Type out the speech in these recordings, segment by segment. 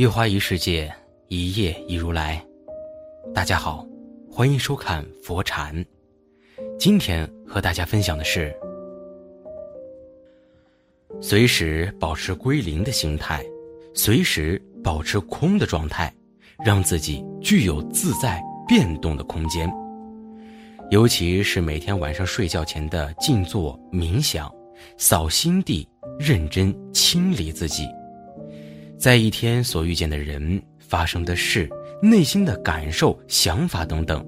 一花一世界，一叶一如来。大家好，欢迎收看佛禅。今天和大家分享的是：随时保持归零的心态，随时保持空的状态，让自己具有自在变动的空间。尤其是每天晚上睡觉前的静坐冥想，扫心地，认真清理自己。在一天所遇见的人、发生的事、内心的感受、想法等等，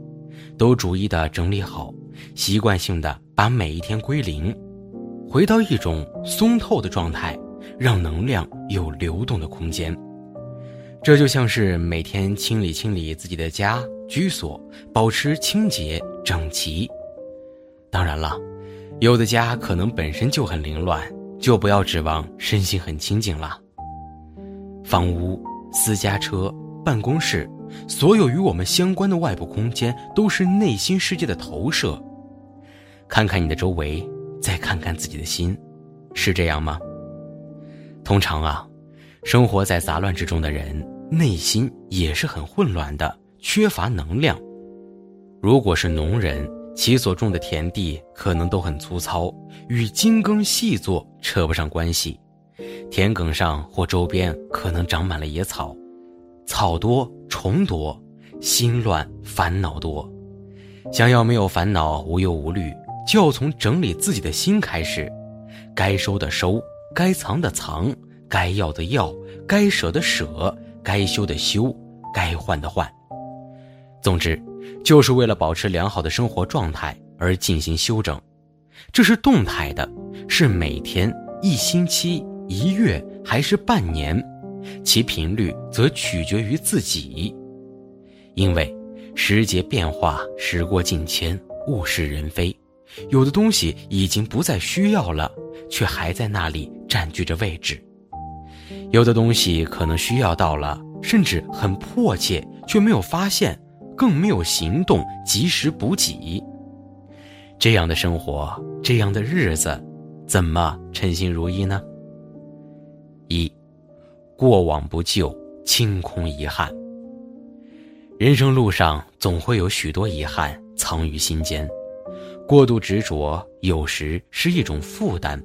都逐一的整理好，习惯性的把每一天归零，回到一种松透的状态，让能量有流动的空间。这就像是每天清理清理自己的家居所，保持清洁整齐。当然了，有的家可能本身就很凌乱，就不要指望身心很清净了。房屋、私家车、办公室，所有与我们相关的外部空间，都是内心世界的投射。看看你的周围，再看看自己的心，是这样吗？通常啊，生活在杂乱之中的人，内心也是很混乱的，缺乏能量。如果是农人，其所种的田地可能都很粗糙，与精耕细作扯不上关系。田埂上或周边可能长满了野草，草多虫多，心乱烦恼多。想要没有烦恼、无忧无虑，就要从整理自己的心开始。该收的收，该藏的藏，该要的要，该舍的舍，该修的修，该换的换。总之，就是为了保持良好的生活状态而进行修整。这是动态的，是每天、一星期。一月还是半年，其频率则取决于自己。因为时节变化，时过境迁，物是人非，有的东西已经不再需要了，却还在那里占据着位置；有的东西可能需要到了，甚至很迫切，却没有发现，更没有行动及时补给。这样的生活，这样的日子，怎么称心如意呢？一，过往不咎，清空遗憾。人生路上总会有许多遗憾藏于心间，过度执着有时是一种负担。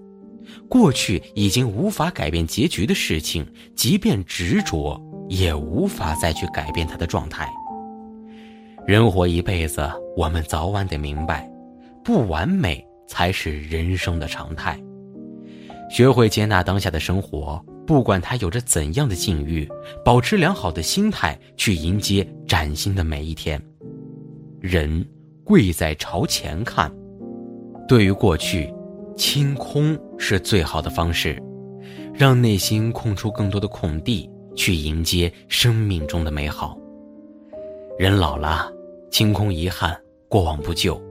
过去已经无法改变结局的事情，即便执着，也无法再去改变它的状态。人活一辈子，我们早晚得明白，不完美才是人生的常态。学会接纳当下的生活。不管他有着怎样的境遇，保持良好的心态去迎接崭新的每一天。人贵在朝前看，对于过去，清空是最好的方式，让内心空出更多的空地，去迎接生命中的美好。人老了，清空遗憾，过往不咎，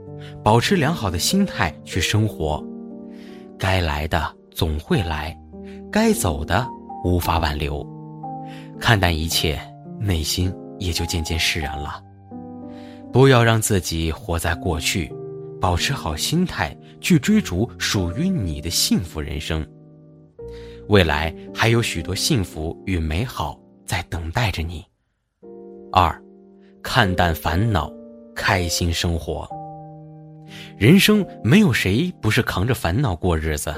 保持良好的心态去生活。该来的总会来。该走的无法挽留，看淡一切，内心也就渐渐释然了。不要让自己活在过去，保持好心态，去追逐属于你的幸福人生。未来还有许多幸福与美好在等待着你。二，看淡烦恼，开心生活。人生没有谁不是扛着烦恼过日子。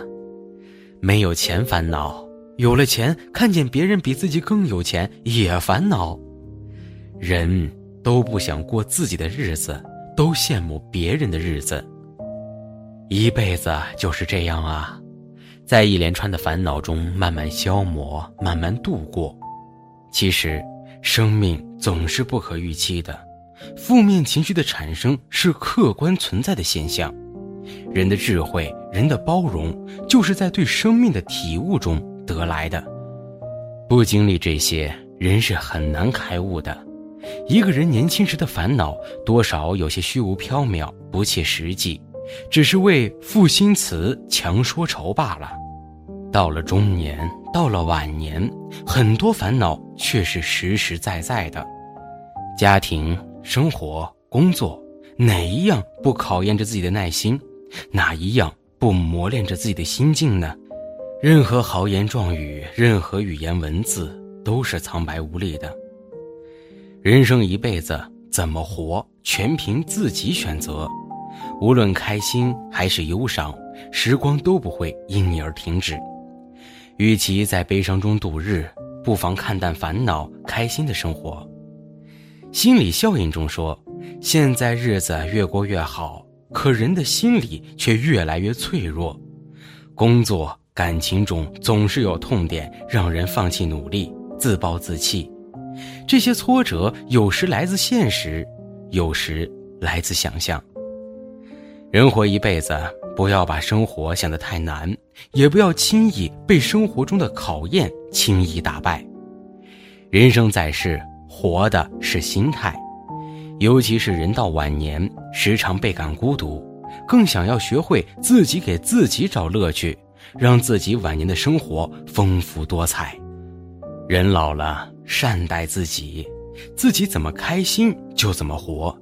没有钱烦恼，有了钱看见别人比自己更有钱也烦恼。人都不想过自己的日子，都羡慕别人的日子。一辈子就是这样啊，在一连串的烦恼中慢慢消磨，慢慢度过。其实，生命总是不可预期的，负面情绪的产生是客观存在的现象。人的智慧人的包容，就是在对生命的体悟中得来的。不经历这些，人是很难开悟的。一个人年轻时的烦恼，多少有些虚无缥缈、不切实际，只是为赋新词强说愁罢了。到了中年，到了晚年，很多烦恼却是实实在在的。家庭、生活、工作，哪一样不考验着自己的耐心？哪一样不磨练着自己的心境呢？任何豪言壮语，任何语言文字，都是苍白无力的。人生一辈子，怎么活，全凭自己选择。无论开心还是忧伤，时光都不会因你而停止。与其在悲伤中度日，不妨看淡烦恼，开心的生活。心理效应中说，现在日子越过越好，可人的心理却越来越脆弱。工作。感情中总是有痛点，让人放弃努力，自暴自弃。这些挫折有时来自现实，有时来自想象。人活一辈子，不要把生活想得太难，也不要轻易被生活中的考验轻易打败。人生在世，活的是心态，尤其是人到晚年，时常倍感孤独，更想要学会自己给自己找乐趣。让自己晚年的生活丰富多彩。人老了，善待自己，自己怎么开心就怎么活。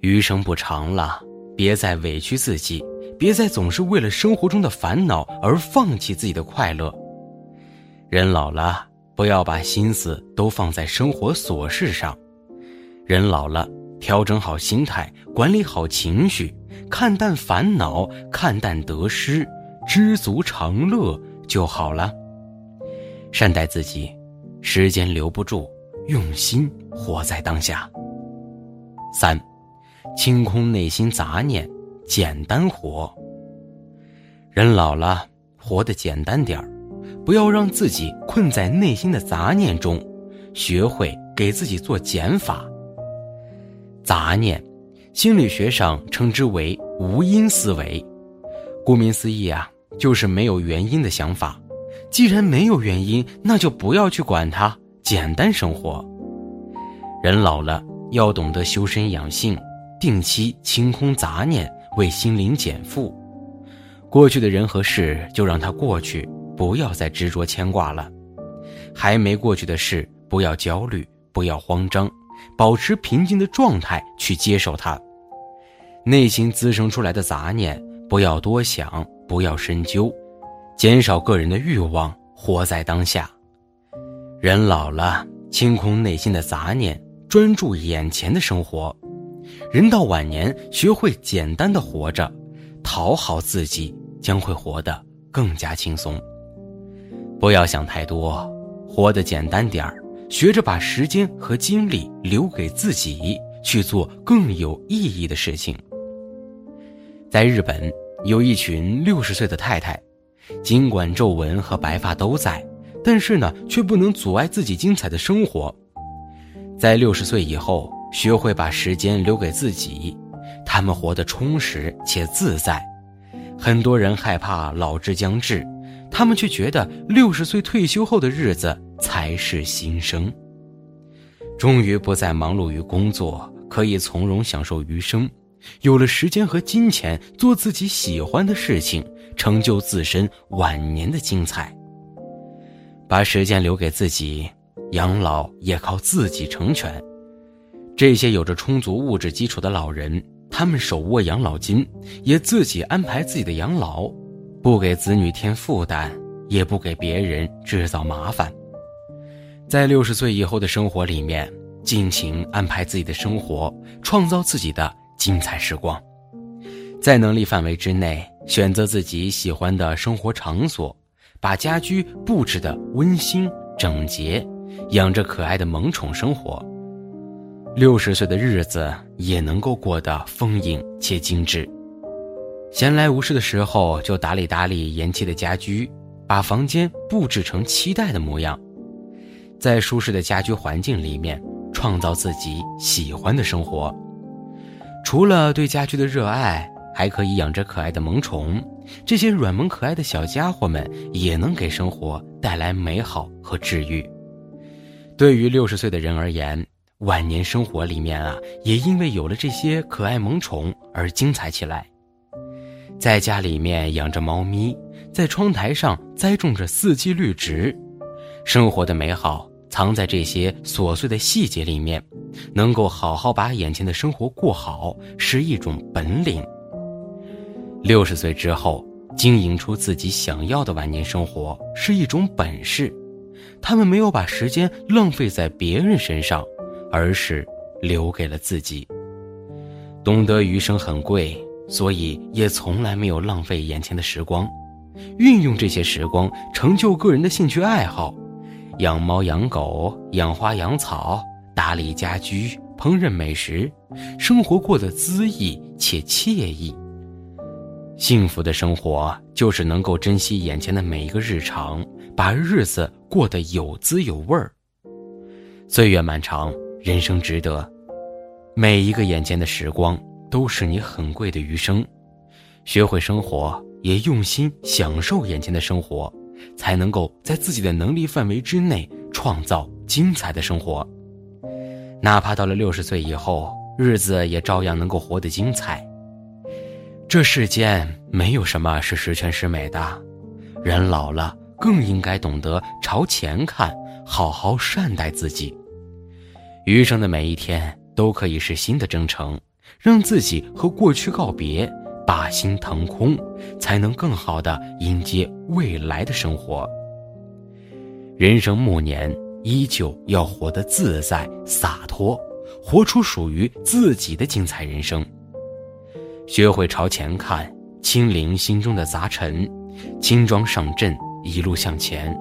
余生不长了，别再委屈自己，别再总是为了生活中的烦恼而放弃自己的快乐。人老了，不要把心思都放在生活琐事上。人老了，调整好心态，管理好情绪，看淡烦恼，看淡得失。知足常乐就好了。善待自己，时间留不住，用心活在当下。三，清空内心杂念，简单活。人老了，活得简单点儿，不要让自己困在内心的杂念中，学会给自己做减法。杂念，心理学上称之为无因思维，顾名思义啊。就是没有原因的想法，既然没有原因，那就不要去管它，简单生活。人老了，要懂得修身养性，定期清空杂念，为心灵减负。过去的人和事就让它过去，不要再执着牵挂了。还没过去的事，不要焦虑，不要慌张，保持平静的状态去接受它。内心滋生出来的杂念，不要多想。不要深究，减少个人的欲望，活在当下。人老了，清空内心的杂念，专注眼前的生活。人到晚年，学会简单的活着，讨好自己，将会活得更加轻松。不要想太多，活得简单点儿，学着把时间和精力留给自己，去做更有意义的事情。在日本。有一群六十岁的太太，尽管皱纹和白发都在，但是呢，却不能阻碍自己精彩的生活。在六十岁以后，学会把时间留给自己，他们活得充实且自在。很多人害怕老之将至，他们却觉得六十岁退休后的日子才是新生。终于不再忙碌于工作，可以从容享受余生。有了时间和金钱，做自己喜欢的事情，成就自身晚年的精彩。把时间留给自己，养老也靠自己成全。这些有着充足物质基础的老人，他们手握养老金，也自己安排自己的养老，不给子女添负担，也不给别人制造麻烦。在六十岁以后的生活里面，尽情安排自己的生活，创造自己的。精彩时光，在能力范围之内，选择自己喜欢的生活场所，把家居布置的温馨整洁，养着可爱的萌宠生活。六十岁的日子也能够过得丰盈且精致。闲来无事的时候，就打理打理延期的家居，把房间布置成期待的模样，在舒适的家居环境里面，创造自己喜欢的生活。除了对家居的热爱，还可以养着可爱的萌宠，这些软萌可爱的小家伙们也能给生活带来美好和治愈。对于六十岁的人而言，晚年生活里面啊，也因为有了这些可爱萌宠而精彩起来。在家里面养着猫咪，在窗台上栽种着四季绿植，生活的美好藏在这些琐碎的细节里面。能够好好把眼前的生活过好，是一种本领。六十岁之后，经营出自己想要的晚年生活是一种本事。他们没有把时间浪费在别人身上，而是留给了自己。懂得余生很贵。所以也从来没有浪费眼前的时光，运用这些时光成就个人的兴趣爱好，养猫养狗，养花养草，打理家居，烹饪美食，生活过得恣意且惬意。幸福的生活就是能够珍惜眼前的每一个日常，把日子过得有滋有味儿。岁月漫长，人生值得，每一个眼前的时光。都是你很贵的余生，学会生活，也用心享受眼前的生活，才能够在自己的能力范围之内创造精彩的生活。哪怕到了六十岁以后，日子也照样能够活得精彩。这世间没有什么是十全十美的，人老了更应该懂得朝前看，好好善待自己。余生的每一天都可以是新的征程。让自己和过去告别，把心腾空，才能更好的迎接未来的生活。人生暮年，依旧要活得自在洒脱，活出属于自己的精彩人生。学会朝前看，清零心中的杂陈，轻装上阵，一路向前。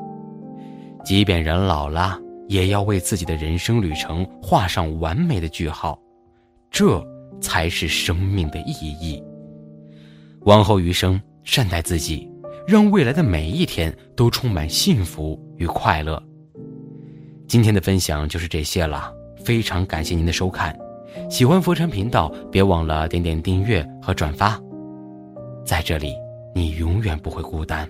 即便人老了，也要为自己的人生旅程画上完美的句号。这。才是生命的意义。往后余生，善待自己，让未来的每一天都充满幸福与快乐。今天的分享就是这些了，非常感谢您的收看。喜欢佛禅频道，别忘了点点订阅和转发。在这里，你永远不会孤单。